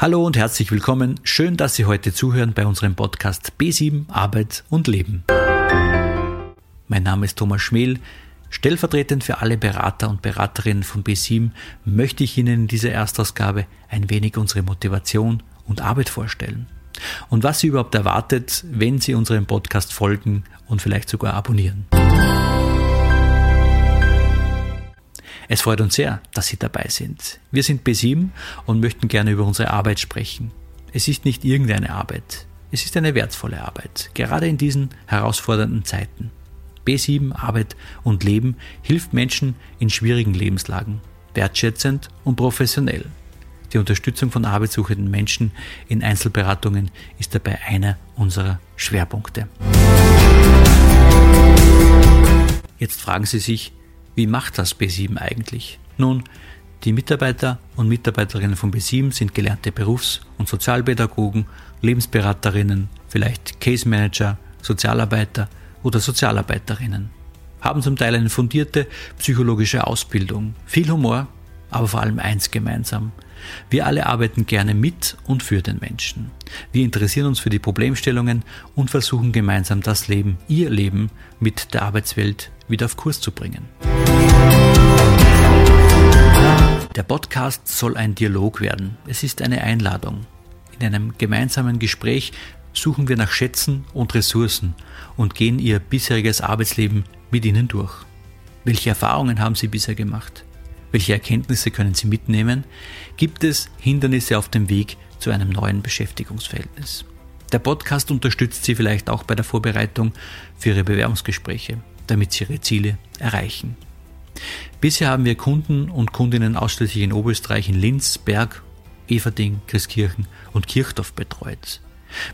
Hallo und herzlich willkommen. Schön, dass Sie heute zuhören bei unserem Podcast B7 Arbeit und Leben. Mein Name ist Thomas Schmel. Stellvertretend für alle Berater und Beraterinnen von B7 möchte ich Ihnen in dieser Erstausgabe ein wenig unsere Motivation und Arbeit vorstellen. Und was Sie überhaupt erwartet, wenn Sie unserem Podcast folgen und vielleicht sogar abonnieren. Es freut uns sehr, dass Sie dabei sind. Wir sind B7 und möchten gerne über unsere Arbeit sprechen. Es ist nicht irgendeine Arbeit. Es ist eine wertvolle Arbeit, gerade in diesen herausfordernden Zeiten. B7 Arbeit und Leben hilft Menschen in schwierigen Lebenslagen, wertschätzend und professionell. Die Unterstützung von arbeitssuchenden Menschen in Einzelberatungen ist dabei einer unserer Schwerpunkte. Jetzt fragen Sie sich, wie macht das B7 eigentlich? Nun, die Mitarbeiter und Mitarbeiterinnen von B7 sind gelernte Berufs- und Sozialpädagogen, Lebensberaterinnen, vielleicht Case Manager, Sozialarbeiter oder Sozialarbeiterinnen. Haben zum Teil eine fundierte psychologische Ausbildung, viel Humor, aber vor allem eins gemeinsam. Wir alle arbeiten gerne mit und für den Menschen. Wir interessieren uns für die Problemstellungen und versuchen gemeinsam das Leben, ihr Leben mit der Arbeitswelt wieder auf Kurs zu bringen. Der Podcast soll ein Dialog werden. Es ist eine Einladung. In einem gemeinsamen Gespräch suchen wir nach Schätzen und Ressourcen und gehen Ihr bisheriges Arbeitsleben mit Ihnen durch. Welche Erfahrungen haben Sie bisher gemacht? Welche Erkenntnisse können Sie mitnehmen? Gibt es Hindernisse auf dem Weg zu einem neuen Beschäftigungsverhältnis? Der Podcast unterstützt Sie vielleicht auch bei der Vorbereitung für Ihre Bewerbungsgespräche, damit Sie Ihre Ziele erreichen. Bisher haben wir Kunden und Kundinnen ausschließlich in Oberösterreich in Linz, Berg, Everding, Christkirchen und Kirchdorf betreut.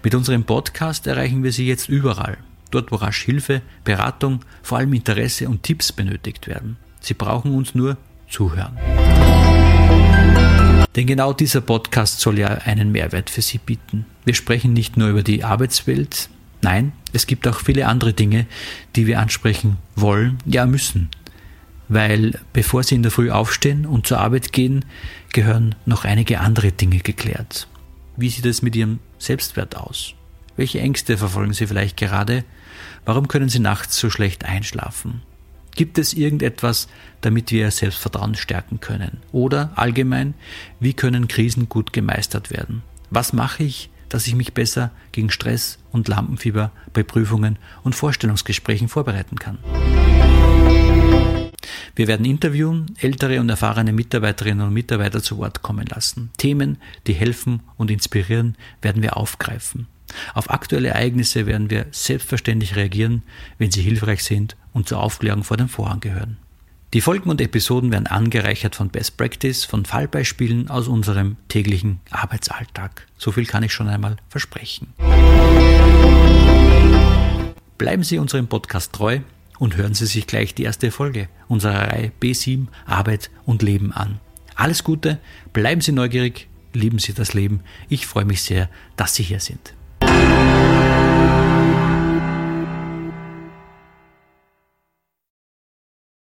Mit unserem Podcast erreichen wir Sie jetzt überall, dort wo rasch Hilfe, Beratung, vor allem Interesse und Tipps benötigt werden. Sie brauchen uns nur zuhören. Denn genau dieser Podcast soll ja einen Mehrwert für Sie bieten. Wir sprechen nicht nur über die Arbeitswelt, nein, es gibt auch viele andere Dinge, die wir ansprechen wollen, ja müssen. Weil bevor Sie in der Früh aufstehen und zur Arbeit gehen, gehören noch einige andere Dinge geklärt. Wie sieht es mit Ihrem Selbstwert aus? Welche Ängste verfolgen Sie vielleicht gerade? Warum können Sie nachts so schlecht einschlafen? Gibt es irgendetwas, damit wir Selbstvertrauen stärken können? Oder allgemein, wie können Krisen gut gemeistert werden? Was mache ich, dass ich mich besser gegen Stress und Lampenfieber bei Prüfungen und Vorstellungsgesprächen vorbereiten kann? Wir werden interviewen, ältere und erfahrene Mitarbeiterinnen und Mitarbeiter zu Wort kommen lassen. Themen, die helfen und inspirieren, werden wir aufgreifen. Auf aktuelle Ereignisse werden wir selbstverständlich reagieren, wenn sie hilfreich sind und zur Aufklärung vor dem Vorhang gehören. Die Folgen und Episoden werden angereichert von Best Practice, von Fallbeispielen aus unserem täglichen Arbeitsalltag. So viel kann ich schon einmal versprechen. Bleiben Sie unserem Podcast treu und hören Sie sich gleich die erste Folge unserer Reihe B7 Arbeit und Leben an. Alles Gute, bleiben Sie neugierig, lieben Sie das Leben. Ich freue mich sehr, dass Sie hier sind.